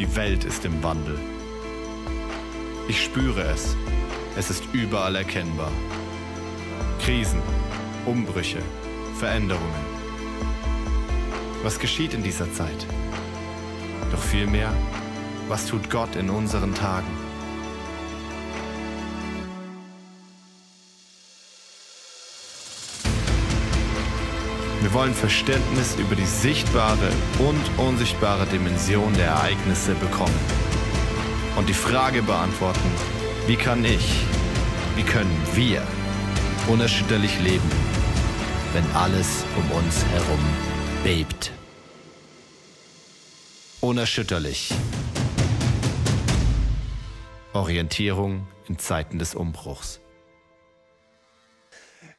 Die Welt ist im Wandel. Ich spüre es. Es ist überall erkennbar. Krisen, Umbrüche, Veränderungen. Was geschieht in dieser Zeit? Doch vielmehr, was tut Gott in unseren Tagen? Wir wollen Verständnis über die sichtbare und unsichtbare Dimension der Ereignisse bekommen. Und die Frage beantworten, wie kann ich, wie können wir unerschütterlich leben, wenn alles um uns herum bebt. Unerschütterlich. Orientierung in Zeiten des Umbruchs.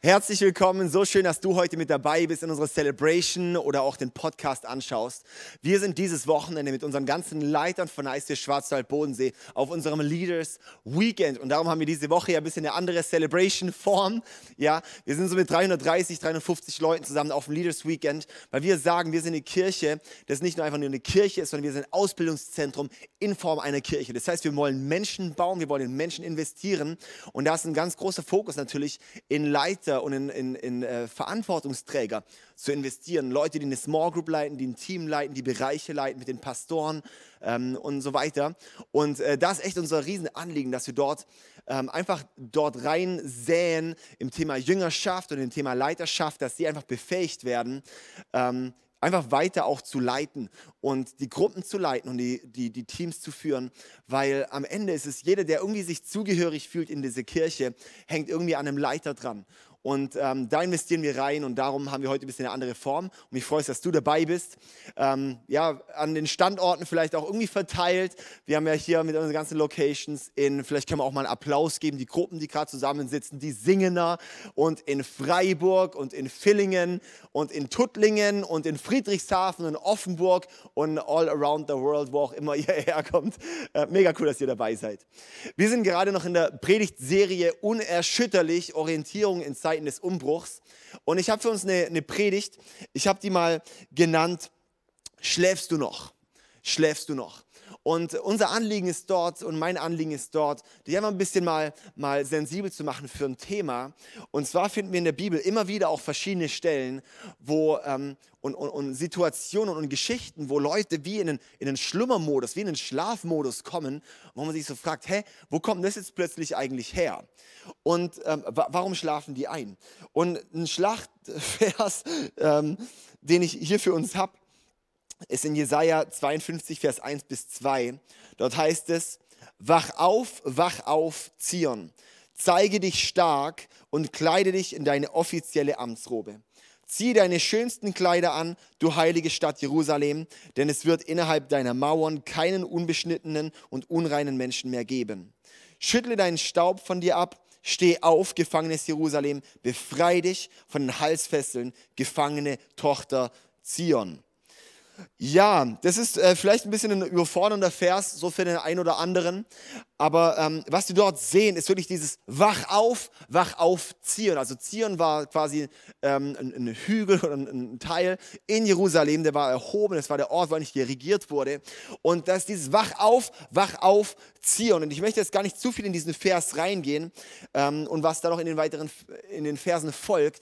Herzlich willkommen, so schön, dass du heute mit dabei bist in unserer Celebration oder auch den Podcast anschaust. Wir sind dieses Wochenende mit unseren ganzen Leitern von ICF Schwarzwald Bodensee auf unserem Leaders Weekend und darum haben wir diese Woche ja ein bisschen eine andere Celebration Form. Ja, wir sind so mit 330, 350 Leuten zusammen auf dem Leaders Weekend, weil wir sagen, wir sind eine Kirche, das nicht nur einfach nur eine Kirche ist, sondern wir sind ein Ausbildungszentrum in Form einer Kirche. Das heißt, wir wollen Menschen bauen, wir wollen in Menschen investieren und da ist ein ganz großer Fokus natürlich in Leiter Leiter und in, in, in äh, Verantwortungsträger zu investieren. Leute, die eine Small Group leiten, die ein Team leiten, die Bereiche leiten mit den Pastoren ähm, und so weiter. Und äh, das ist echt unser Riesenanliegen, dass wir dort ähm, einfach dort rein säen im Thema Jüngerschaft und im Thema Leiterschaft, dass sie einfach befähigt werden, ähm, einfach weiter auch zu leiten und die Gruppen zu leiten und die, die, die Teams zu führen, weil am Ende ist es jeder, der irgendwie sich zugehörig fühlt in diese Kirche, hängt irgendwie an einem Leiter dran. Und ähm, da investieren wir rein und darum haben wir heute ein bisschen eine andere Form. Und mich freut es, dass du dabei bist. Ähm, ja, an den Standorten vielleicht auch irgendwie verteilt. Wir haben ja hier mit unseren ganzen Locations in, vielleicht können wir auch mal einen Applaus geben, die Gruppen, die gerade zusammensitzen, die Singener und in Freiburg und in Villingen und in Tuttlingen und in Friedrichshafen und Offenburg und all around the world, wo auch immer ihr herkommt. Äh, mega cool, dass ihr dabei seid. Wir sind gerade noch in der Predigtserie Unerschütterlich, Orientierung in Zeit Zeiten des Umbruchs. Und ich habe für uns eine, eine Predigt, ich habe die mal genannt, schläfst du noch? Schläfst du noch? Und unser Anliegen ist dort und mein Anliegen ist dort, dich einfach ein bisschen mal, mal sensibel zu machen für ein Thema. Und zwar finden wir in der Bibel immer wieder auch verschiedene Stellen wo, ähm, und, und, und, Situationen und Geschichten, wo Leute wie in einen, in einen Schlummermodus, wie in einen Schlafmodus kommen, wo man sich so fragt, hä, wo kommt das jetzt plötzlich eigentlich her? Und ähm, warum schlafen die ein? Und ein Schlachtvers, ähm, den ich hier für uns habe, ist in Jesaja 52, Vers 1 bis 2. Dort heißt es: Wach auf, wach auf, Zion. Zeige dich stark und kleide dich in deine offizielle Amtsrobe. Zieh deine schönsten Kleider an, du heilige Stadt Jerusalem, denn es wird innerhalb deiner Mauern keinen unbeschnittenen und unreinen Menschen mehr geben. Schüttle deinen Staub von dir ab, steh auf, gefangenes Jerusalem, befrei dich von den Halsfesseln, gefangene Tochter Zion. Ja, das ist äh, vielleicht ein bisschen ein überfordernder Vers, so für den einen oder anderen. Aber ähm, was wir dort sehen, ist wirklich dieses Wach auf, Wach auf Zion. Also Zion war quasi ähm, ein, ein, Hügel oder ein, ein, Teil in Jerusalem, der war erhoben, das war der Ort, wo eigentlich regiert wurde. Und das ist dieses Wach auf, Wach auf Zion. Und ich möchte jetzt gar nicht zu viel in diesen Vers reingehen ähm, und was da noch in den weiteren in den Versen folgt.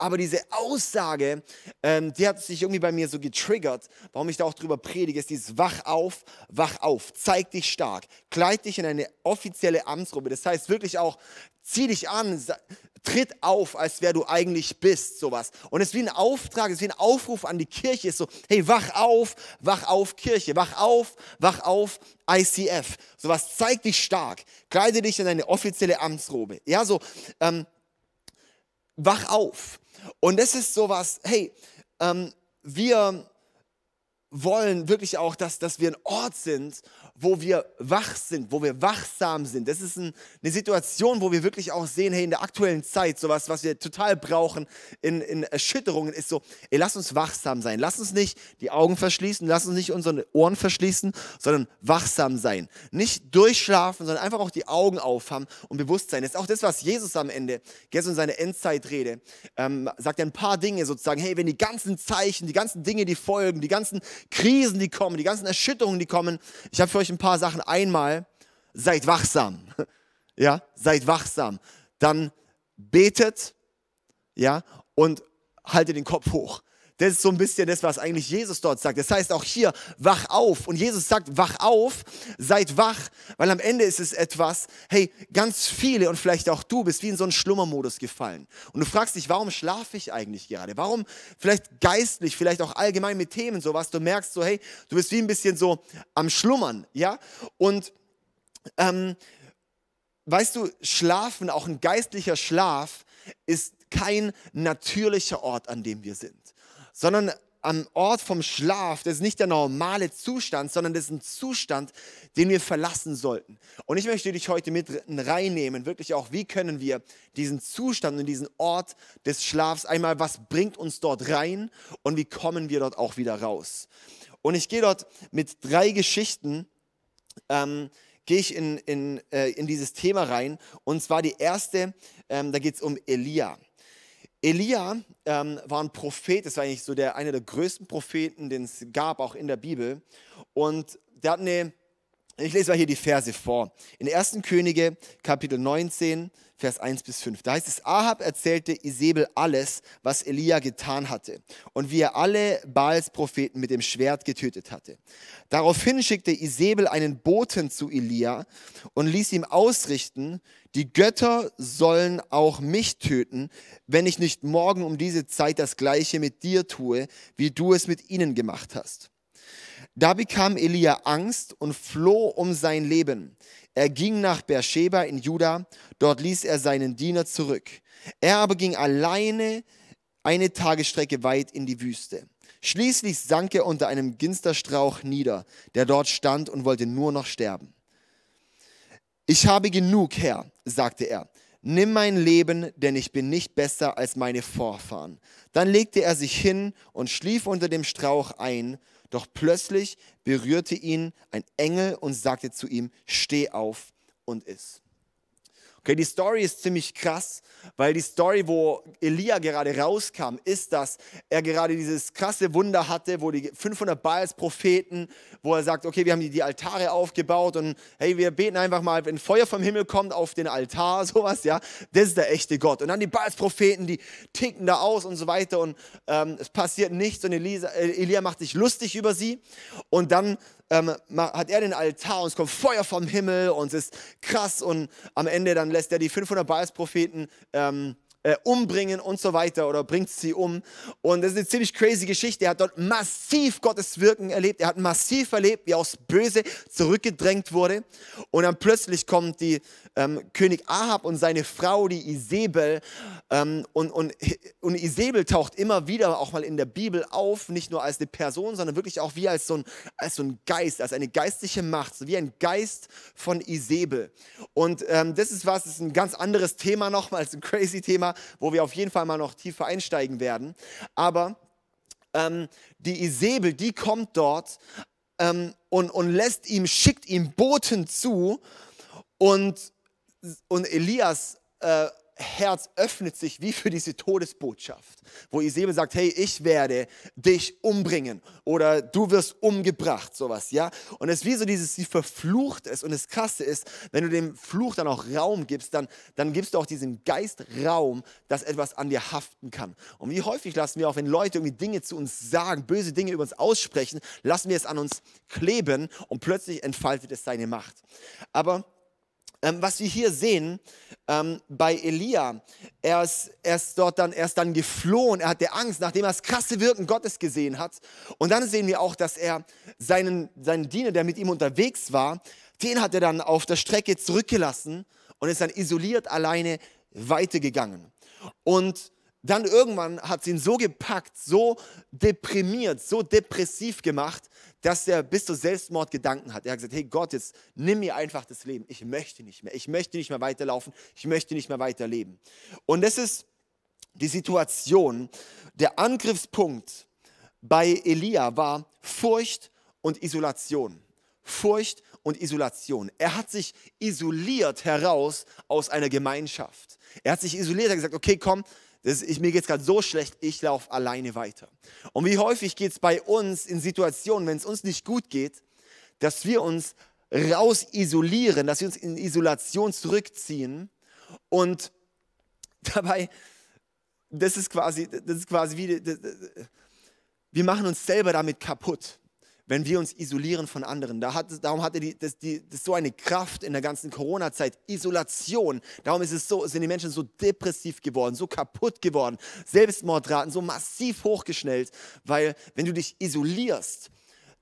Aber diese Aussage, ähm, die hat sich irgendwie bei mir so getriggert, warum ich da auch drüber predige, ist dieses Wach auf, wach auf, zeig dich stark, kleid dich in eine offizielle Amtsrobe. Das heißt wirklich auch, zieh dich an, tritt auf, als wer du eigentlich bist, sowas. Und es ist wie ein Auftrag, es ist wie ein Aufruf an die Kirche, ist so, hey, wach auf, wach auf Kirche, wach auf, wach auf ICF. Sowas, zeig dich stark, kleide dich in eine offizielle Amtsrobe. Ja, so, ähm, wach auf. Und das ist sowas, hey, ähm, wir wollen wirklich auch, dass, dass wir ein Ort sind, wo wir wach sind, wo wir wachsam sind. Das ist ein, eine Situation, wo wir wirklich auch sehen, hey, in der aktuellen Zeit, sowas, was wir total brauchen in, in Erschütterungen, ist so, ey, lass uns wachsam sein. Lass uns nicht die Augen verschließen, lass uns nicht unsere Ohren verschließen, sondern wachsam sein. Nicht durchschlafen, sondern einfach auch die Augen aufhaben und bewusst sein. Das ist auch das, was Jesus am Ende, gestern in seiner Endzeitrede, ähm, sagt ein paar Dinge sozusagen, hey, wenn die ganzen Zeichen, die ganzen Dinge, die folgen, die ganzen Krisen, die kommen, die ganzen Erschütterungen, die kommen. Ich habe für euch ein paar Sachen. Einmal, seid wachsam. Ja, seid wachsam. Dann betet, ja, und haltet den Kopf hoch. Das ist so ein bisschen das, was eigentlich Jesus dort sagt. Das heißt auch hier, wach auf. Und Jesus sagt, wach auf, seid wach, weil am Ende ist es etwas, hey, ganz viele und vielleicht auch du bist wie in so einen Schlummermodus gefallen. Und du fragst dich, warum schlafe ich eigentlich gerade? Warum vielleicht geistlich, vielleicht auch allgemein mit Themen sowas. Du merkst so, hey, du bist wie ein bisschen so am Schlummern, ja? Und ähm, weißt du, Schlafen, auch ein geistlicher Schlaf, ist kein natürlicher Ort, an dem wir sind sondern am Ort vom Schlaf, das ist nicht der normale Zustand, sondern das ist ein Zustand, den wir verlassen sollten. Und ich möchte dich heute mit reinnehmen, wirklich auch, wie können wir diesen Zustand und diesen Ort des Schlafs einmal, was bringt uns dort rein und wie kommen wir dort auch wieder raus. Und ich gehe dort mit drei Geschichten, ähm, gehe ich in, in, äh, in dieses Thema rein. Und zwar die erste, ähm, da geht es um Elia. Elia ähm, war ein Prophet, das war eigentlich so der, einer der größten Propheten, den es gab, auch in der Bibel. Und der hat eine, ich lese mal hier die Verse vor. In 1. Könige, Kapitel 19, Vers 1 bis 5. Da heißt es, Ahab erzählte Isabel alles, was Elia getan hatte und wie er alle Baals Propheten mit dem Schwert getötet hatte. Daraufhin schickte Isabel einen Boten zu Elia und ließ ihm ausrichten, die Götter sollen auch mich töten, wenn ich nicht morgen um diese Zeit das gleiche mit dir tue, wie du es mit ihnen gemacht hast. Da bekam Elia Angst und floh um sein Leben. Er ging nach Beersheba in Juda, dort ließ er seinen Diener zurück. Er aber ging alleine eine Tagesstrecke weit in die Wüste. Schließlich sank er unter einem Ginsterstrauch nieder, der dort stand und wollte nur noch sterben. Ich habe genug, Herr, sagte er. Nimm mein Leben, denn ich bin nicht besser als meine Vorfahren. Dann legte er sich hin und schlief unter dem Strauch ein. Doch plötzlich berührte ihn ein Engel und sagte zu ihm, steh auf und iss. Okay, die Story ist ziemlich krass, weil die Story, wo Elia gerade rauskam, ist, dass er gerade dieses krasse Wunder hatte, wo die 500 Baals Propheten, wo er sagt, okay, wir haben die, Altare aufgebaut und hey, wir beten einfach mal, wenn Feuer vom Himmel kommt auf den Altar, sowas, ja, das ist der echte Gott. Und dann die Baals Propheten, die ticken da aus und so weiter und ähm, es passiert nichts und Elisa, äh, Elia macht sich lustig über sie und dann ähm, hat er den Altar und es kommt Feuer vom Himmel und es ist krass und am Ende dann lässt er die 500 Baals-Propheten ähm, äh, umbringen und so weiter oder bringt sie um. Und das ist eine ziemlich crazy Geschichte. Er hat dort massiv Gottes Wirken erlebt. Er hat massiv erlebt, wie aus Böse zurückgedrängt wurde. Und dann plötzlich kommt die ähm, König Ahab und seine Frau, die Isabel. Ähm, und, und, und Isabel taucht immer wieder auch mal in der Bibel auf, nicht nur als eine Person, sondern wirklich auch wie als so ein, als so ein Geist, als eine geistliche Macht, so wie ein Geist von Isabel. Und ähm, das ist was, das ist ein ganz anderes Thema nochmal, ein crazy Thema, wo wir auf jeden Fall mal noch tiefer einsteigen werden. Aber ähm, die Isabel, die kommt dort ähm, und, und lässt ihm, schickt ihm Boten zu und und Elias äh, Herz öffnet sich wie für diese Todesbotschaft, wo Isabel sagt, hey, ich werde dich umbringen oder du wirst umgebracht, sowas, ja. Und es ist wie so dieses, sie verflucht ist und das Krasse ist, wenn du dem Fluch dann auch Raum gibst, dann, dann gibst du auch diesem Geist Raum, dass etwas an dir haften kann. Und wie häufig lassen wir auch, wenn Leute irgendwie Dinge zu uns sagen, böse Dinge über uns aussprechen, lassen wir es an uns kleben und plötzlich entfaltet es seine Macht. Aber ähm, was wir hier sehen ähm, bei Elia, er ist, er ist dort dann, er ist dann geflohen, er hatte Angst, nachdem er das krasse Wirken Gottes gesehen hat. Und dann sehen wir auch, dass er seinen, seinen Diener, der mit ihm unterwegs war, den hat er dann auf der Strecke zurückgelassen und ist dann isoliert alleine weitergegangen. Und dann irgendwann hat es ihn so gepackt, so deprimiert, so depressiv gemacht, dass er bis zu Selbstmordgedanken hat. Er hat gesagt, hey Gott, jetzt nimm mir einfach das Leben. Ich möchte nicht mehr. Ich möchte nicht mehr weiterlaufen. Ich möchte nicht mehr weiterleben. Und das ist die Situation. Der Angriffspunkt bei Elia war Furcht und Isolation. Furcht und Isolation. Er hat sich isoliert heraus aus einer Gemeinschaft. Er hat sich isoliert, er hat gesagt, okay, komm, das, ich, mir geht es gerade so schlecht, ich laufe alleine weiter. Und wie häufig geht es bei uns in Situationen, wenn es uns nicht gut geht, dass wir uns raus isolieren, dass wir uns in Isolation zurückziehen und dabei, das ist quasi, das ist quasi wie, das, wir machen uns selber damit kaputt wenn wir uns isolieren von anderen. Da hat, darum hatte die, das, die, das so eine Kraft in der ganzen Corona-Zeit. Isolation. Darum ist es so, sind die Menschen so depressiv geworden, so kaputt geworden. Selbstmordraten so massiv hochgeschnellt, weil wenn du dich isolierst,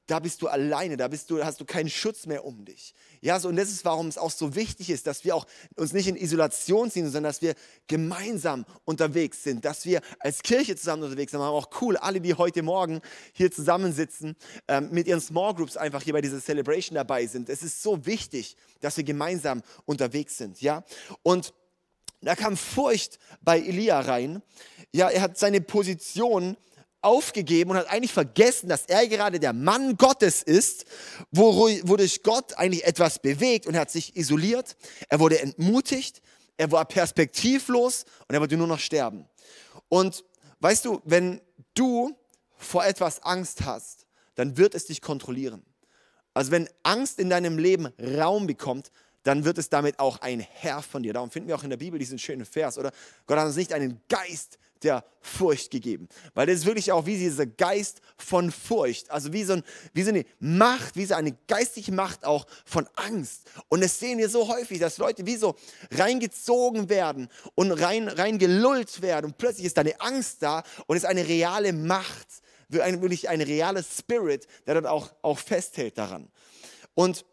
da bist du alleine, da bist du, hast du keinen Schutz mehr um dich. Ja, so, und das ist, warum es auch so wichtig ist, dass wir auch uns nicht in Isolation ziehen, sondern dass wir gemeinsam unterwegs sind, dass wir als Kirche zusammen unterwegs sind. Aber auch cool, alle, die heute Morgen hier zusammensitzen, ähm, mit ihren Small Groups einfach hier bei dieser Celebration dabei sind. Es ist so wichtig, dass wir gemeinsam unterwegs sind. Ja, und da kam Furcht bei Elia rein. Ja, er hat seine Position aufgegeben und hat eigentlich vergessen, dass er gerade der Mann Gottes ist, wodurch Gott eigentlich etwas bewegt und er hat sich isoliert, er wurde entmutigt, er war perspektivlos und er wollte nur noch sterben. Und weißt du, wenn du vor etwas Angst hast, dann wird es dich kontrollieren. Also wenn Angst in deinem Leben Raum bekommt, dann wird es damit auch ein Herr von dir. Darum finden wir auch in der Bibel diesen schönen Vers, oder? Gott hat uns nicht einen Geist der Furcht gegeben. Weil das ist wirklich auch wie dieser Geist von Furcht. Also wie so, ein, wie so eine Macht, wie so eine geistige Macht auch von Angst. Und das sehen wir so häufig, dass Leute wie so reingezogen werden und rein, reingelullt werden. Und plötzlich ist da eine Angst da und ist eine reale Macht, wirklich ein realer Spirit, der dann auch, auch festhält daran. Und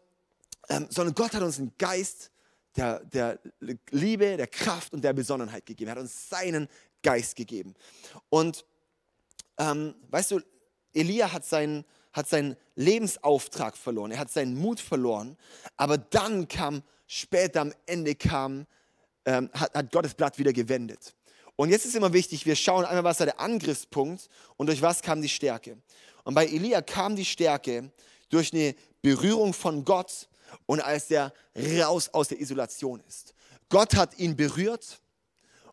ähm, sondern Gott hat uns einen Geist der, der Liebe, der Kraft und der Besonnenheit gegeben. Er hat uns seinen Geist gegeben. Und ähm, weißt du, Elia hat seinen, hat seinen Lebensauftrag verloren, er hat seinen Mut verloren, aber dann kam, später am Ende kam, ähm, hat, hat Gott das Blatt wieder gewendet. Und jetzt ist immer wichtig, wir schauen einmal, was war der Angriffspunkt und durch was kam die Stärke. Und bei Elia kam die Stärke durch eine Berührung von Gott und als er raus aus der Isolation ist. Gott hat ihn berührt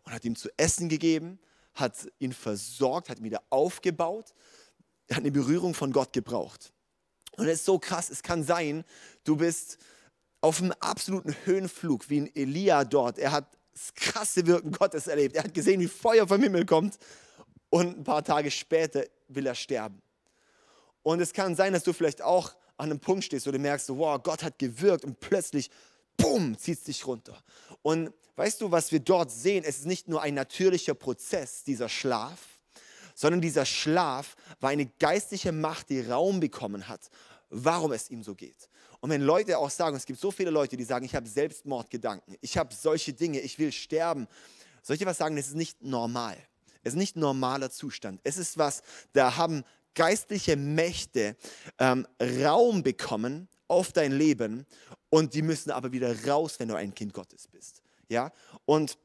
und hat ihm zu essen gegeben, hat ihn versorgt, hat ihn wieder aufgebaut. Er hat eine Berührung von Gott gebraucht. Und es ist so krass, es kann sein, du bist auf einem absoluten Höhenflug, wie ein Elia dort. Er hat das krasse Wirken Gottes erlebt. Er hat gesehen, wie Feuer vom Himmel kommt. Und ein paar Tage später will er sterben. Und es kann sein, dass du vielleicht auch an einem Punkt stehst, wo du merkst, wow, Gott hat gewirkt und plötzlich, boom, zieht es dich runter. Und weißt du, was wir dort sehen? Es ist nicht nur ein natürlicher Prozess, dieser Schlaf, sondern dieser Schlaf war eine geistliche Macht, die Raum bekommen hat, warum es ihm so geht. Und wenn Leute auch sagen, es gibt so viele Leute, die sagen, ich habe Selbstmordgedanken, ich habe solche Dinge, ich will sterben, dir was sagen, das ist nicht normal. Es ist nicht normaler Zustand. Es ist was, da haben geistliche Mächte ähm, Raum bekommen auf dein Leben und die müssen aber wieder raus, wenn du ein Kind Gottes bist. Ja? Und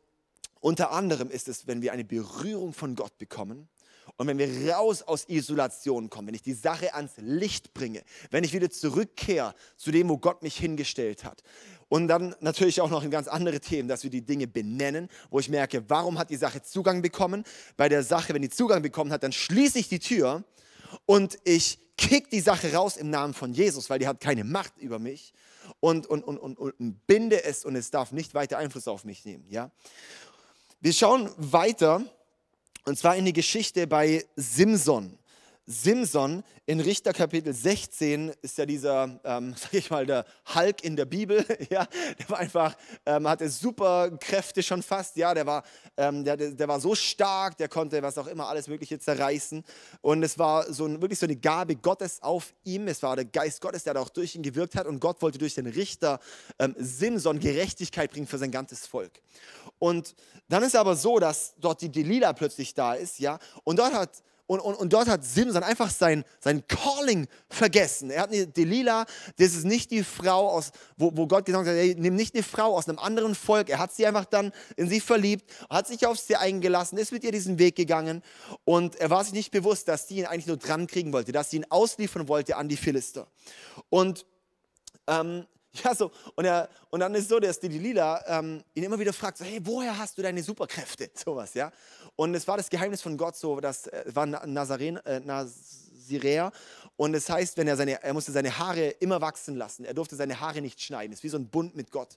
unter anderem ist es, wenn wir eine Berührung von Gott bekommen und wenn wir raus aus Isolation kommen, wenn ich die Sache ans Licht bringe, wenn ich wieder zurückkehre zu dem, wo Gott mich hingestellt hat. Und dann natürlich auch noch in ganz andere Themen, dass wir die Dinge benennen, wo ich merke, warum hat die Sache Zugang bekommen? Bei der Sache, wenn die Zugang bekommen hat, dann schließe ich die Tür und ich kick die Sache raus im Namen von Jesus, weil die hat keine Macht über mich und, und, und, und, und binde es und es darf nicht weiter Einfluss auf mich nehmen. Ja? Wir schauen weiter und zwar in die Geschichte bei Simson. Simson in Richter Kapitel 16 ist ja dieser, ähm, sag ich mal, der Hulk in der Bibel. Ja, der war einfach, ähm, hatte super Kräfte schon fast. Ja, der war, ähm, der, der war so stark, der konnte was auch immer alles Mögliche zerreißen. Und es war so ein, wirklich so eine Gabe Gottes auf ihm. Es war der Geist Gottes, der auch durch ihn gewirkt hat. Und Gott wollte durch den Richter ähm, Simson Gerechtigkeit bringen für sein ganzes Volk. Und dann ist aber so, dass dort die Delila plötzlich da ist. Ja, und dort hat und, und, und dort hat Simson einfach sein, sein Calling vergessen. Er hat eine Delilah, das ist nicht die Frau, aus, wo, wo Gott gesagt hat, hey, nimm nicht eine Frau aus einem anderen Volk. Er hat sie einfach dann in sie verliebt, hat sich auf sie eingelassen, ist mit ihr diesen Weg gegangen und er war sich nicht bewusst, dass sie ihn eigentlich nur dran kriegen wollte, dass sie ihn ausliefern wollte an die Philister. Und ähm, Ja, so. Und, er, und dann ist so, dass die Lila ähm, ihn immer wieder fragt, so, hey, woher hast du deine Superkräfte? Sowas, ja. Und es war das Geheimnis von Gott so, das äh, war Nazaren, äh, Naziräer. Und es das heißt, wenn er seine, er musste seine Haare immer wachsen lassen. Er durfte seine Haare nicht schneiden. Es ist wie so ein Bund mit Gott.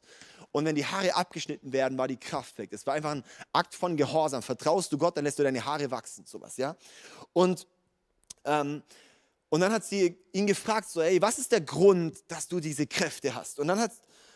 Und wenn die Haare abgeschnitten werden, war die Kraft weg. Es war einfach ein Akt von Gehorsam. Vertraust du Gott, dann lässt du deine Haare wachsen, sowas, ja. Und ähm, und dann hat sie ihn gefragt, so, hey, was ist der Grund, dass du diese Kräfte hast? Und dann hat,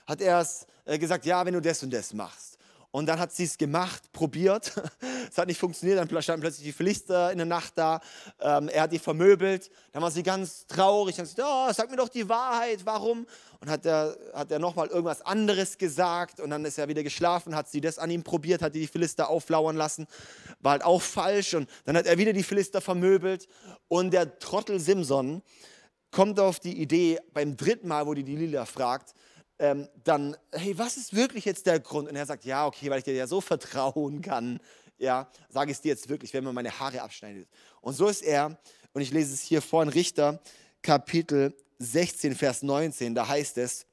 hat er äh, gesagt, ja, wenn du das und das machst. Und dann hat sie es gemacht, probiert. es hat nicht funktioniert. Dann standen plötzlich die Philister in der Nacht da. Ähm, er hat die vermöbelt. Dann war sie ganz traurig. Dann hat sie gesagt, oh, sag mir doch die Wahrheit, warum? Und hat er, hat er nochmal irgendwas anderes gesagt. Und dann ist er wieder geschlafen, hat sie das an ihm probiert, hat die Philister auflauern lassen. War halt auch falsch. Und dann hat er wieder die Philister vermöbelt. Und der Trottel Simson kommt auf die Idee, beim dritten Mal, wo die die Lila fragt, ähm, dann, hey, was ist wirklich jetzt der Grund? Und er sagt, ja, okay, weil ich dir ja so vertrauen kann, ja, sage ich es dir jetzt wirklich, wenn man meine Haare abschneidet. Und so ist er, und ich lese es hier vor in Richter, Kapitel 16, Vers 19, da heißt es,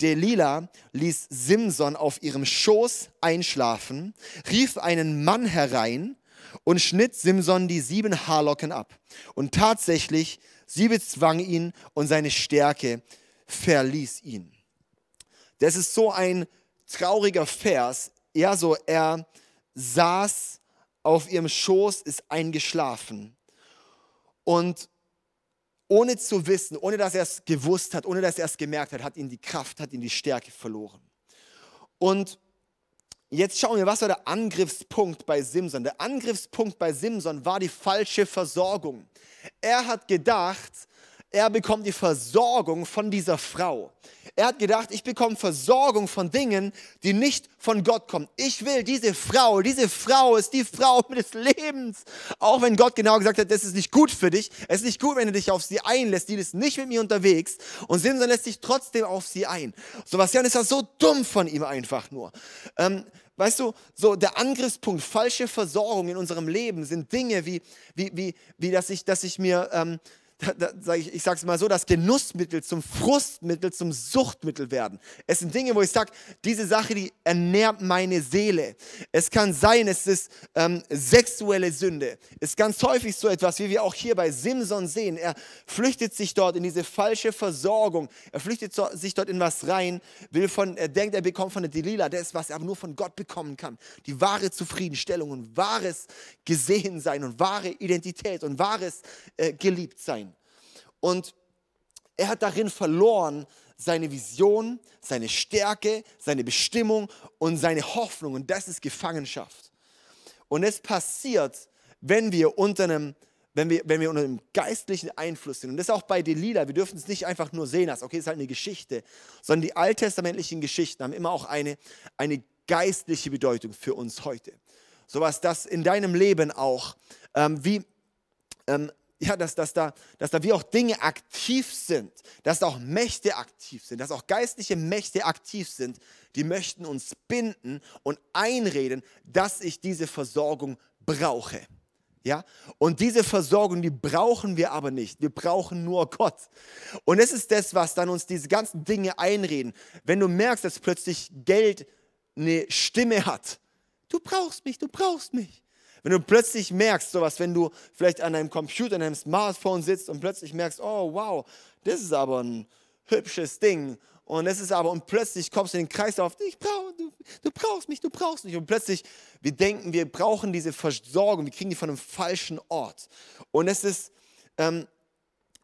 Delila ließ Simson auf ihrem Schoß einschlafen, rief einen Mann herein und schnitt Simson die sieben Haarlocken ab. Und tatsächlich, sie bezwang ihn und seine Stärke verließ ihn. Das ist so ein trauriger Vers. Ja, so er saß auf ihrem Schoß, ist eingeschlafen. Und ohne zu wissen, ohne dass er es gewusst hat, ohne dass er es gemerkt hat, hat ihn die Kraft, hat ihn die Stärke verloren. Und jetzt schauen wir, was war der Angriffspunkt bei Simson? Der Angriffspunkt bei Simson war die falsche Versorgung. Er hat gedacht, er bekommt die Versorgung von dieser Frau. Er hat gedacht, ich bekomme Versorgung von Dingen, die nicht von Gott kommen. Ich will diese Frau, diese Frau ist die Frau des Lebens. Auch wenn Gott genau gesagt hat, das ist nicht gut für dich. Es ist nicht gut, wenn du dich auf sie einlässt. Die ist nicht mit mir unterwegs. Und Simson lässt sich trotzdem auf sie ein. Sebastian ist das so dumm von ihm einfach nur. Ähm, Weißt du, so der Angriffspunkt, falsche Versorgung in unserem Leben sind Dinge wie, wie, wie, wie dass, ich, dass ich mir ähm, da, da, sag ich, ich sage es mal so, das Genussmittel zum Frustmittel, zum Suchtmittel werden. Es sind Dinge, wo ich sage, diese Sache, die ernährt meine Seele. Es kann sein, es ist ähm, sexuelle Sünde. Es ist ganz häufig so etwas, wie wir auch hier bei Simson sehen. Er flüchtet sich dort in diese falsche Versorgung. Er flüchtet sich dort in was rein, will von, er denkt, er bekommt von der Delila das, was er aber nur von Gott bekommen kann. Die wahre Zufriedenstellung und wahres Gesehensein und wahre Identität und wahres äh, Geliebtsein. Und er hat darin verloren seine Vision, seine Stärke, seine Bestimmung und seine Hoffnung. Und das ist Gefangenschaft. Und es passiert, wenn wir unter einem wenn wir, wenn wir unter einem geistlichen Einfluss sind. Und das auch bei Delila. Wir dürfen es nicht einfach nur sehen als, okay, es ist halt eine Geschichte, sondern die alttestamentlichen Geschichten haben immer auch eine, eine geistliche Bedeutung für uns heute. So was das in deinem Leben auch, ähm, wie, ähm, ja, dass, dass, da, dass da wie auch Dinge aktiv sind, dass da auch Mächte aktiv sind, dass auch geistliche Mächte aktiv sind, die möchten uns binden und einreden, dass ich diese Versorgung brauche. Ja? Und diese Versorgung, die brauchen wir aber nicht. Wir brauchen nur Gott. Und es ist das, was dann uns diese ganzen Dinge einreden. Wenn du merkst, dass plötzlich Geld eine Stimme hat, du brauchst mich, du brauchst mich. Wenn du plötzlich merkst, sowas, wenn du vielleicht an deinem Computer, an deinem Smartphone sitzt und plötzlich merkst, oh wow, das ist aber ein hübsches Ding. Und es ist aber, und plötzlich kommst du in den Kreislauf, ich brauch, du, du brauchst mich, du brauchst mich. Und plötzlich, wir denken, wir brauchen diese Versorgung, wir kriegen die von einem falschen Ort. Und es ist, ähm,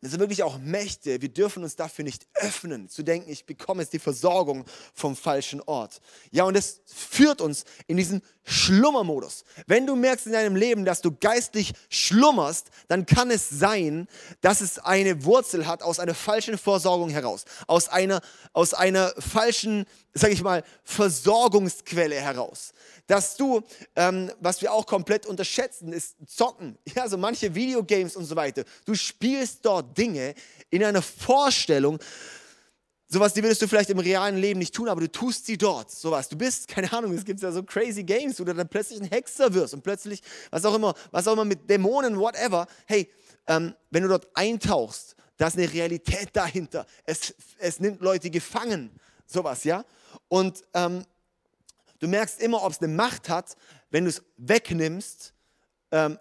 das sind wirklich auch Mächte. Wir dürfen uns dafür nicht öffnen, zu denken, ich bekomme jetzt die Versorgung vom falschen Ort. Ja, und es führt uns in diesen Schlummermodus. Wenn du merkst in deinem Leben, dass du geistlich schlummerst, dann kann es sein, dass es eine Wurzel hat aus einer falschen Versorgung heraus, aus einer, aus einer falschen, sag ich mal, Versorgungsquelle heraus dass du, ähm, was wir auch komplett unterschätzen, ist Zocken. Ja, so manche Videogames und so weiter. Du spielst dort Dinge in einer Vorstellung, Sowas, die würdest du vielleicht im realen Leben nicht tun, aber du tust sie dort. Sowas. Du bist, keine Ahnung, es gibt ja so crazy Games, wo du dann plötzlich ein Hexer wirst und plötzlich, was auch immer, was auch immer mit Dämonen, whatever. Hey, ähm, wenn du dort eintauchst, da ist eine Realität dahinter. Es, es nimmt Leute gefangen. Sowas, ja? Und ähm, du merkst immer, ob es eine Macht hat. Wenn du es wegnimmst, ähm,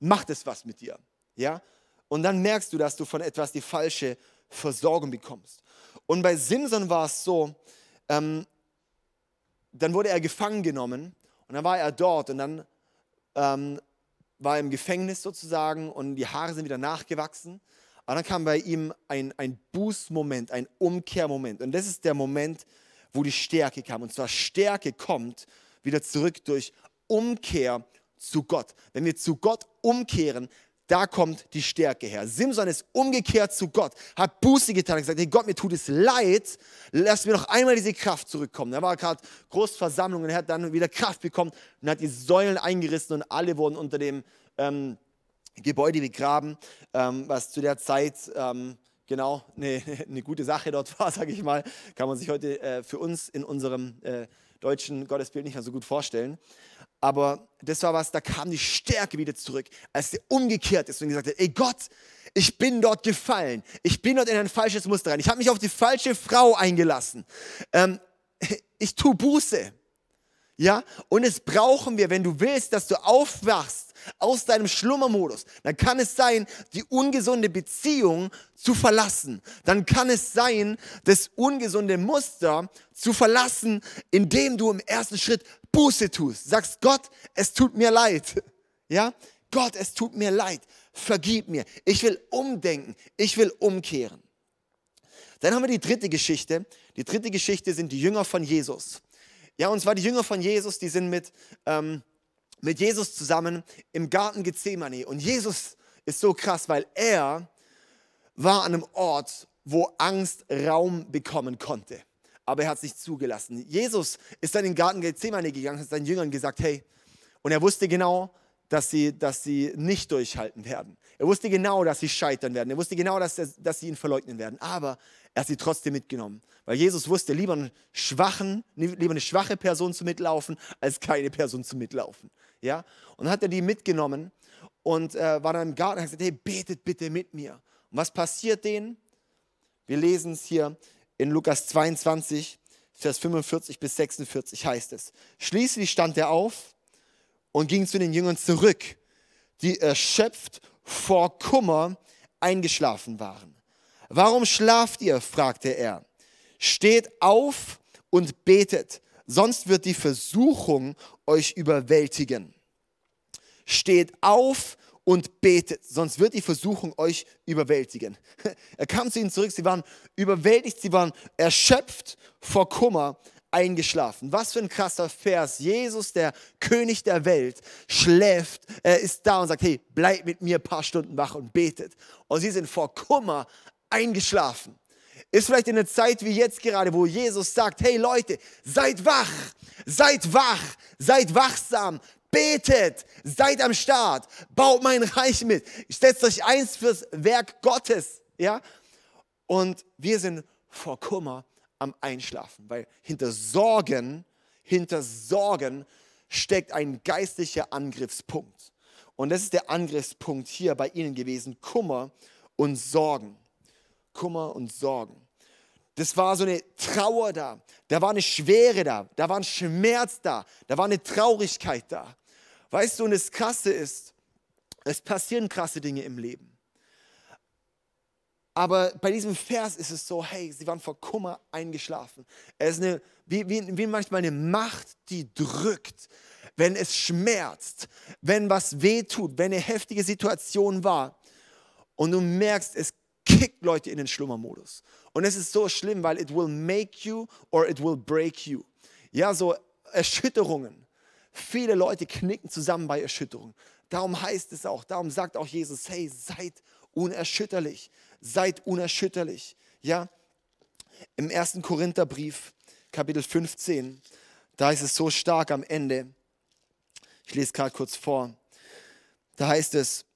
macht es was mit dir. Ja? Und dann merkst du, dass du von etwas die falsche Versorgung bekommst. Und bei Simson war es so, ähm, dann wurde er gefangen genommen und dann war er dort und dann ähm, war er im Gefängnis sozusagen und die Haare sind wieder nachgewachsen. Aber dann kam bei ihm ein, ein Bußmoment, ein Umkehrmoment. Und das ist der Moment, wo die Stärke kam. Und zwar Stärke kommt wieder zurück durch Umkehr zu Gott. Wenn wir zu Gott umkehren, da kommt die Stärke her. Simson ist umgekehrt zu Gott, hat Buße getan und gesagt, hey Gott, mir tut es leid, lass mir noch einmal diese Kraft zurückkommen. Er war gerade Großversammlung und er hat dann wieder Kraft bekommen und hat die Säulen eingerissen und alle wurden unter dem ähm, Gebäude begraben, ähm, was zu der Zeit ähm, genau eine, eine, gute Sache dort war, sage ich mal. Kann man sich heute äh, für uns in unserem äh, deutschen Gottesbild nicht mehr so gut vorstellen. Aber das war was, da kam die Stärke wieder zurück, als er umgekehrt ist und gesagt hat, ey Gott, ich bin dort gefallen. Ich bin dort in ein falsches Muster rein. Ich habe mich auf die falsche Frau eingelassen. Ähm, ich tue Buße. Ja, und es brauchen wir, wenn du willst, dass du aufwachst aus deinem Schlummermodus, dann kann es sein, die ungesunde Beziehung zu verlassen. Dann kann es sein, das ungesunde Muster zu verlassen, indem du im ersten Schritt Buße tust. Sagst Gott, es tut mir leid. Ja, Gott, es tut mir leid. Vergib mir. Ich will umdenken. Ich will umkehren. Dann haben wir die dritte Geschichte. Die dritte Geschichte sind die Jünger von Jesus. Ja, und zwar die Jünger von Jesus, die sind mit, ähm, mit Jesus zusammen im Garten Gethsemane. Und Jesus ist so krass, weil er war an einem Ort, wo Angst Raum bekommen konnte. Aber er hat es nicht zugelassen. Jesus ist dann in den Garten Gethsemane gegangen, hat seinen Jüngern gesagt, hey, und er wusste genau, dass sie, dass sie nicht durchhalten werden. Er wusste genau, dass sie scheitern werden. Er wusste genau, dass, dass sie ihn verleugnen werden. Aber er hat sie trotzdem mitgenommen. Weil Jesus wusste, lieber, einen schwachen, lieber eine schwache Person zu mitlaufen, als keine Person zu mitlaufen. Ja? Und dann hat er die mitgenommen und äh, war dann im Garten und hat gesagt, hey, betet bitte mit mir. Und was passiert denen? Wir lesen es hier in Lukas 22, Vers 45 bis 46 heißt es. Schließlich stand er auf und ging zu den Jüngern zurück, die erschöpft vor Kummer eingeschlafen waren. Warum schlaft ihr? fragte er. Steht auf und betet, sonst wird die Versuchung euch überwältigen. Steht auf und betet, sonst wird die Versuchung euch überwältigen. Er kam zu ihnen zurück, sie waren überwältigt, sie waren erschöpft vor Kummer, eingeschlafen. Was für ein krasser Vers. Jesus, der König der Welt, schläft, er ist da und sagt, hey, bleib mit mir ein paar Stunden wach und betet. Und sie sind vor Kummer eingeschlafen. Ist vielleicht in einer Zeit wie jetzt gerade, wo Jesus sagt, hey Leute, seid wach, seid wach, seid wachsam, betet, seid am Start, baut mein Reich mit, setzt euch eins fürs Werk Gottes, ja? Und wir sind vor Kummer am Einschlafen, weil hinter Sorgen, hinter Sorgen steckt ein geistlicher Angriffspunkt. Und das ist der Angriffspunkt hier bei ihnen gewesen, Kummer und Sorgen. Kummer und Sorgen. Das war so eine Trauer da, da war eine Schwere da, da war ein Schmerz da, da war eine Traurigkeit da. Weißt du, und das Krasse ist, es passieren krasse Dinge im Leben. Aber bei diesem Vers ist es so, hey, sie waren vor Kummer eingeschlafen. Es ist eine, wie, wie, wie manchmal eine Macht, die drückt, wenn es schmerzt, wenn was wehtut, wenn eine heftige Situation war. Und du merkst, es kickt Leute in den Schlummermodus. Und es ist so schlimm, weil it will make you or it will break you. Ja, so Erschütterungen. Viele Leute knicken zusammen bei Erschütterungen. Darum heißt es auch, darum sagt auch Jesus, hey, seid unerschütterlich. Seid unerschütterlich. Ja, im ersten Korintherbrief, Kapitel 15, da ist es so stark am Ende. Ich lese gerade kurz vor. Da heißt es,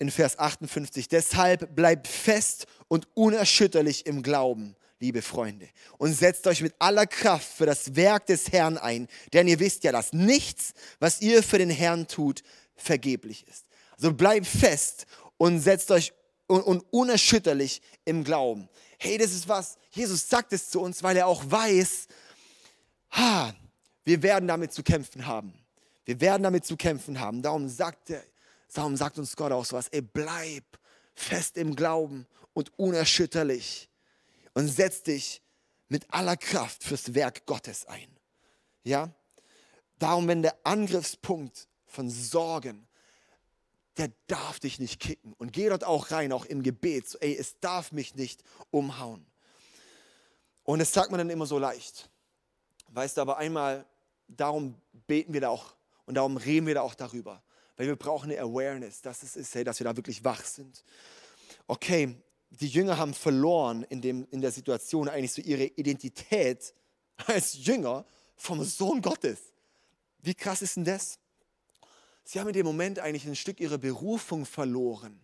in Vers 58. Deshalb bleibt fest und unerschütterlich im Glauben. liebe Freunde. Und setzt euch mit aller Kraft für das Werk des Herrn ein, denn ihr wisst ja, dass nichts, was ihr für den Herrn tut, vergeblich ist. Also bleibt fest und setzt euch und, und unerschütterlich im Glauben. Hey, das ist was, Jesus sagt es zu uns, weil er auch weiß, ha, wir werden damit zu kämpfen haben. Wir werden damit zu kämpfen haben. Darum sagt, er, darum sagt uns Gott auch so was, ey, bleib fest im Glauben und unerschütterlich und setz dich mit aller Kraft fürs Werk Gottes ein. Ja? Darum, wenn der Angriffspunkt von Sorgen, der darf dich nicht kicken. Und geh dort auch rein, auch im Gebet. So, ey, es darf mich nicht umhauen. Und das sagt man dann immer so leicht. Weißt du, aber einmal, darum beten wir da auch und darum reden wir da auch darüber. Weil wir brauchen eine Awareness, dass es ist, hey, dass wir da wirklich wach sind. Okay, die Jünger haben verloren in, dem, in der Situation eigentlich so ihre Identität als Jünger vom Sohn Gottes. Wie krass ist denn das? Sie haben in dem Moment eigentlich ein Stück ihrer Berufung verloren,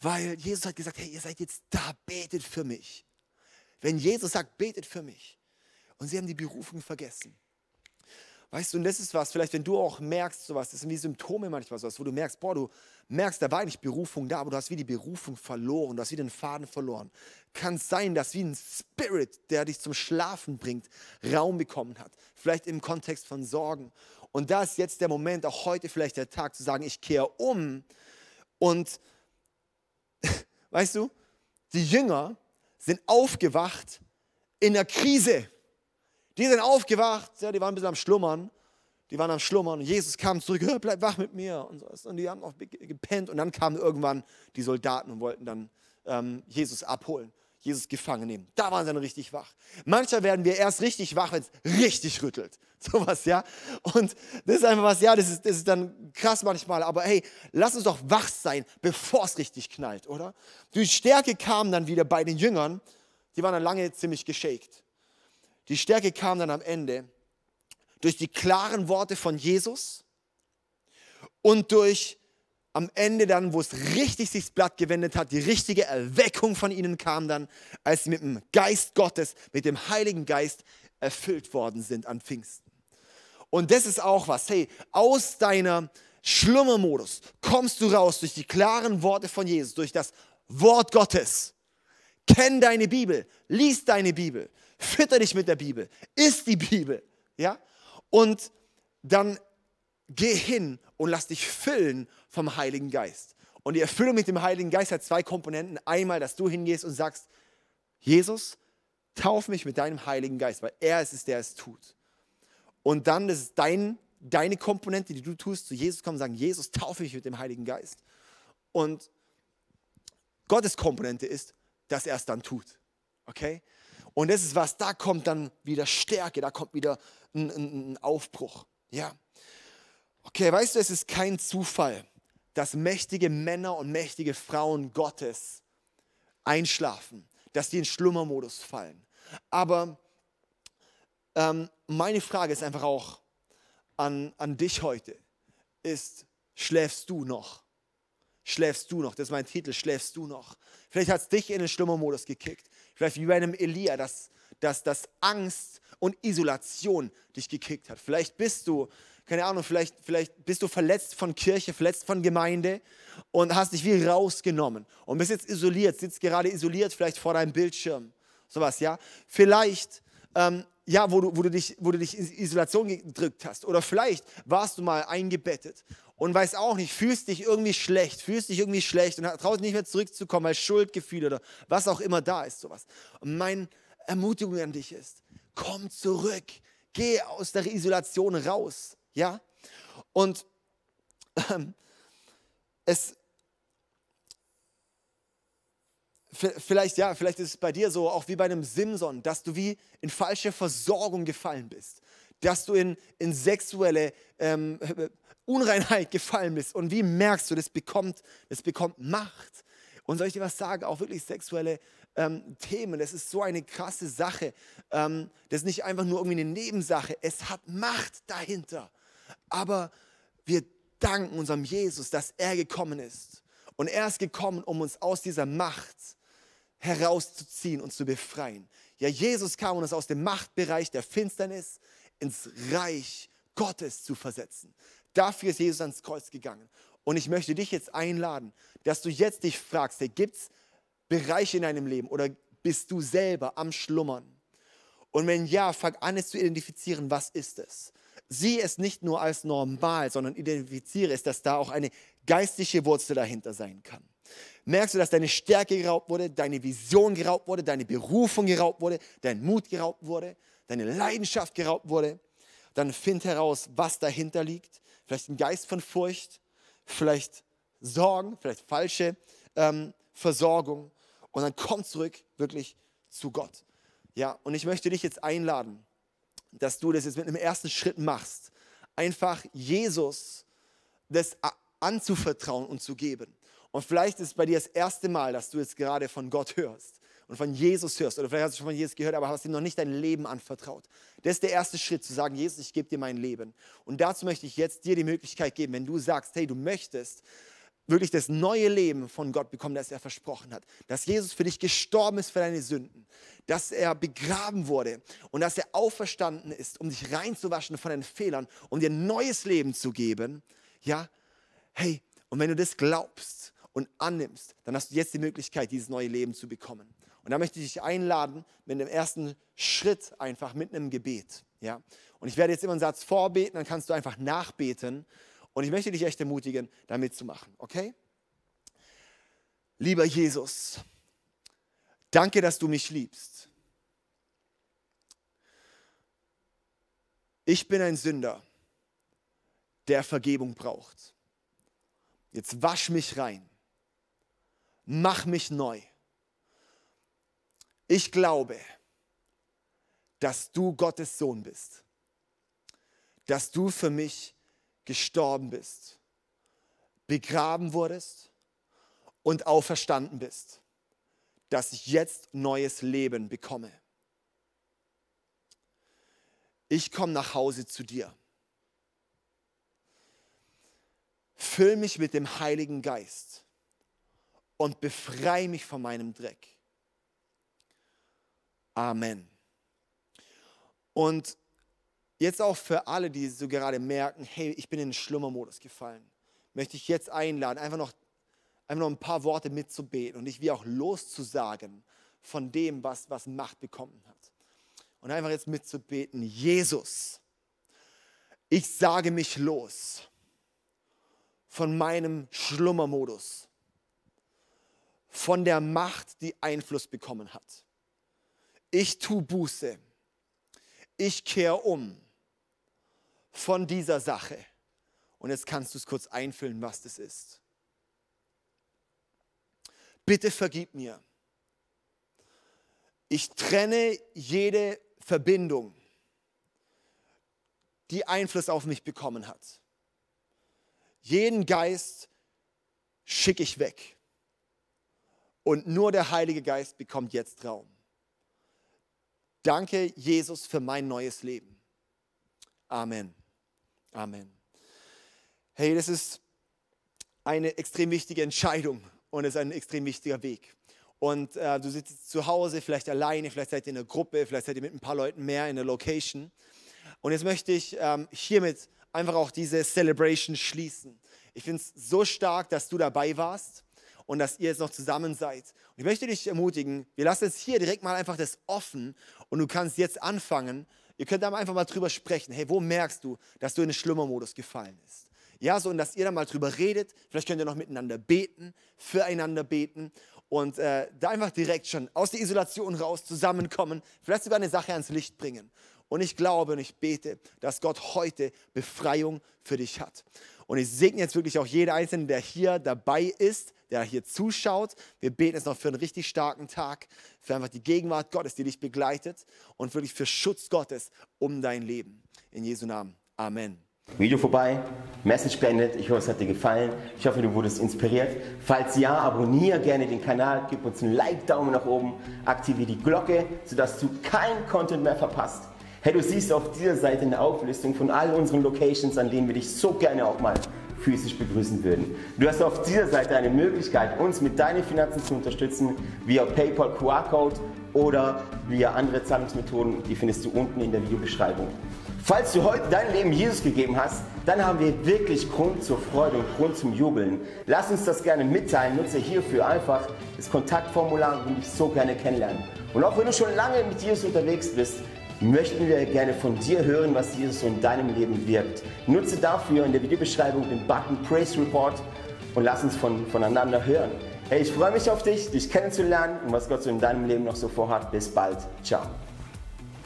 weil Jesus hat gesagt, hey, ihr seid jetzt da, betet für mich. Wenn Jesus sagt, betet für mich. Und sie haben die Berufung vergessen. Weißt du, und das ist was, vielleicht wenn du auch merkst, sowas, das sind wie Symptome manchmal sowas, wo du merkst, boah, du merkst, da war eigentlich Berufung da, aber du hast wie die Berufung verloren, du hast wie den Faden verloren. Kann es sein, dass wie ein Spirit, der dich zum Schlafen bringt, Raum bekommen hat. Vielleicht im Kontext von Sorgen. Und da ist jetzt der Moment, auch heute vielleicht der Tag, zu sagen, ich kehre um und, weißt du, die Jünger sind aufgewacht in der Krise. Die sind aufgewacht, ja, die waren ein bisschen am Schlummern. Die waren am Schlummern und Jesus kam zurück, bleib wach mit mir. Und, so. und die haben auch gepennt und dann kamen irgendwann die Soldaten und wollten dann ähm, Jesus abholen, Jesus gefangen nehmen. Da waren sie dann richtig wach. Manchmal werden wir erst richtig wach, wenn es richtig rüttelt. Sowas, ja. Und das ist einfach was, ja, das ist, das ist dann krass manchmal. Aber hey, lass uns doch wach sein, bevor es richtig knallt, oder? Die Stärke kam dann wieder bei den Jüngern. Die waren dann lange ziemlich geschakt. Die Stärke kam dann am Ende durch die klaren Worte von Jesus und durch am Ende dann, wo es richtig sich das Blatt gewendet hat, die richtige Erweckung von ihnen kam dann, als sie mit dem Geist Gottes, mit dem Heiligen Geist erfüllt worden sind an Pfingsten. Und das ist auch was, hey, aus deiner Schlummermodus kommst du raus durch die klaren Worte von Jesus, durch das Wort Gottes. Kenn deine Bibel, lies deine Bibel, fütter dich mit der Bibel, isst die Bibel, ja? Und dann geh hin und lass dich füllen vom Heiligen Geist. Und die Erfüllung mit dem Heiligen Geist hat zwei Komponenten. Einmal, dass du hingehst und sagst, Jesus, tauf mich mit deinem Heiligen Geist, weil er ist es, der es tut. Und dann, das ist dein, deine Komponente, die du tust, zu Jesus kommen und sagen, Jesus, taufe mich mit dem Heiligen Geist. Und Gottes Komponente ist, dass er es dann tut. Okay? Und das ist was, da kommt dann wieder Stärke, da kommt wieder ein, ein, ein Aufbruch. Ja. Okay, weißt du, es ist kein Zufall, dass mächtige Männer und mächtige Frauen Gottes einschlafen, dass die in Schlummermodus fallen. Aber ähm, meine Frage ist einfach auch an, an dich heute, ist, schläfst du noch? Schläfst du noch? Das ist mein Titel, schläfst du noch? Vielleicht hat es dich in den Schlummermodus gekickt. Vielleicht wie bei einem Elia, dass, dass, dass Angst und Isolation dich gekickt hat. Vielleicht bist du, keine Ahnung, vielleicht, vielleicht bist du verletzt von Kirche, verletzt von Gemeinde und hast dich wie rausgenommen und bist jetzt isoliert, sitzt gerade isoliert vielleicht vor deinem Bildschirm. Sowas, ja. Vielleicht ähm, ja, wo du, wo, du dich, wo du dich in Isolation gedrückt hast. Oder vielleicht warst du mal eingebettet und weißt auch nicht, fühlst dich irgendwie schlecht, fühlst dich irgendwie schlecht und traust nicht mehr zurückzukommen, weil Schuldgefühle oder was auch immer da ist, sowas. Und meine Ermutigung an dich ist, komm zurück, geh aus der Isolation raus, ja? Und ähm, es, vielleicht, ja, vielleicht ist es bei dir so, auch wie bei einem Simson, dass du wie in falsche Versorgung gefallen bist, dass du in, in sexuelle ähm, Unreinheit gefallen bist. Und wie merkst du, das bekommt, das bekommt Macht. Und soll ich dir was sagen, auch wirklich sexuelle ähm, Themen, das ist so eine krasse Sache. Ähm, das ist nicht einfach nur irgendwie eine Nebensache, es hat Macht dahinter. Aber wir danken unserem Jesus, dass er gekommen ist. Und er ist gekommen, um uns aus dieser Macht herauszuziehen und zu befreien. Ja, Jesus kam, um uns aus dem Machtbereich der Finsternis ins Reich Gottes zu versetzen. Dafür ist Jesus ans Kreuz gegangen. Und ich möchte dich jetzt einladen, dass du jetzt dich fragst, hey, gibt es Bereiche in deinem Leben oder bist du selber am Schlummern? Und wenn ja, fang an es zu identifizieren, was ist es? Sieh es nicht nur als normal, sondern identifiziere es, dass da auch eine geistliche Wurzel dahinter sein kann. Merkst du, dass deine Stärke geraubt wurde, deine Vision geraubt wurde, deine Berufung geraubt wurde, dein Mut geraubt wurde, deine Leidenschaft geraubt wurde? Dann find heraus, was dahinter liegt. Vielleicht ein Geist von Furcht, vielleicht Sorgen, vielleicht falsche ähm, Versorgung. Und dann komm zurück wirklich zu Gott. Ja, und ich möchte dich jetzt einladen, dass du das jetzt mit einem ersten Schritt machst. Einfach Jesus das anzuvertrauen und zu geben. Und vielleicht ist bei dir das erste Mal, dass du jetzt gerade von Gott hörst und von Jesus hörst. Oder vielleicht hast du schon von Jesus gehört, aber hast ihm noch nicht dein Leben anvertraut. Das ist der erste Schritt, zu sagen, Jesus, ich gebe dir mein Leben. Und dazu möchte ich jetzt dir die Möglichkeit geben, wenn du sagst, hey, du möchtest wirklich das neue Leben von Gott bekommen, das er versprochen hat. Dass Jesus für dich gestorben ist für deine Sünden. Dass er begraben wurde und dass er auferstanden ist, um dich reinzuwaschen von deinen Fehlern, um dir ein neues Leben zu geben. Ja, hey, und wenn du das glaubst und annimmst, dann hast du jetzt die Möglichkeit, dieses neue Leben zu bekommen. Und da möchte ich dich einladen mit dem ersten Schritt einfach mit einem Gebet. Ja? Und ich werde jetzt immer einen Satz vorbeten, dann kannst du einfach nachbeten und ich möchte dich echt ermutigen, da mitzumachen, okay? Lieber Jesus, danke, dass du mich liebst. Ich bin ein Sünder, der Vergebung braucht. Jetzt wasch mich rein. Mach mich neu. Ich glaube, dass du Gottes Sohn bist. Dass du für mich gestorben bist, begraben wurdest und auferstanden bist, dass ich jetzt neues Leben bekomme. Ich komme nach Hause zu dir. Füll mich mit dem Heiligen Geist und befreie mich von meinem Dreck. Amen. Und Jetzt auch für alle, die so gerade merken, hey, ich bin in den Schlummermodus gefallen, möchte ich jetzt einladen, einfach noch, einfach noch ein paar Worte mitzubeten und dich wie auch loszusagen von dem, was, was Macht bekommen hat. Und einfach jetzt mitzubeten, Jesus, ich sage mich los von meinem Schlummermodus, von der Macht, die Einfluss bekommen hat. Ich tue Buße. Ich kehre um von dieser Sache. Und jetzt kannst du es kurz einfüllen, was das ist. Bitte vergib mir. Ich trenne jede Verbindung, die Einfluss auf mich bekommen hat. Jeden Geist schicke ich weg. Und nur der Heilige Geist bekommt jetzt Raum. Danke, Jesus, für mein neues Leben. Amen. Amen. Hey, das ist eine extrem wichtige Entscheidung und es ist ein extrem wichtiger Weg. Und äh, du sitzt zu Hause, vielleicht alleine, vielleicht seid ihr in einer Gruppe, vielleicht seid ihr mit ein paar Leuten mehr in der Location. Und jetzt möchte ich ähm, hiermit einfach auch diese Celebration schließen. Ich finde es so stark, dass du dabei warst und dass ihr jetzt noch zusammen seid. Und ich möchte dich ermutigen, wir lassen jetzt hier direkt mal einfach das offen und du kannst jetzt anfangen, Ihr könnt da einfach mal drüber sprechen. Hey, wo merkst du, dass du in den Schlummermodus gefallen bist? Ja, so und dass ihr da mal drüber redet. Vielleicht könnt ihr noch miteinander beten, füreinander beten und äh, da einfach direkt schon aus der Isolation raus zusammenkommen, vielleicht sogar eine Sache ans Licht bringen. Und ich glaube und ich bete, dass Gott heute Befreiung für dich hat. Und ich segne jetzt wirklich auch jeder Einzelne, der hier dabei ist, der hier zuschaut. Wir beten jetzt noch für einen richtig starken Tag, für einfach die Gegenwart Gottes, die dich begleitet und wirklich für Schutz Gottes um dein Leben. In Jesu Namen. Amen. Video vorbei, Message beendet. Ich hoffe, es hat dir gefallen. Ich hoffe, du wurdest inspiriert. Falls ja, abonniere gerne den Kanal, gib uns einen Like, Daumen nach oben, aktiviere die Glocke, sodass du keinen Content mehr verpasst. Hey, du siehst auf dieser Seite eine Auflistung von all unseren Locations, an denen wir dich so gerne auch mal physisch begrüßen würden. Du hast auf dieser Seite eine Möglichkeit, uns mit deinen Finanzen zu unterstützen, via PayPal QR-Code oder via andere Zahlungsmethoden. Die findest du unten in der Videobeschreibung. Falls du heute dein Leben Jesus gegeben hast, dann haben wir wirklich Grund zur Freude und Grund zum Jubeln. Lass uns das gerne mitteilen. Nutze hierfür einfach das Kontaktformular und dich so gerne kennenlernen. Und auch wenn du schon lange mit Jesus unterwegs bist, möchten wir gerne von dir hören, was Jesus in deinem Leben wirkt. Nutze dafür in der Videobeschreibung den Button Praise Report und lass uns von, voneinander hören. Hey, ich freue mich auf dich, dich kennenzulernen und was Gott so in deinem Leben noch so vorhat. Bis bald. Ciao.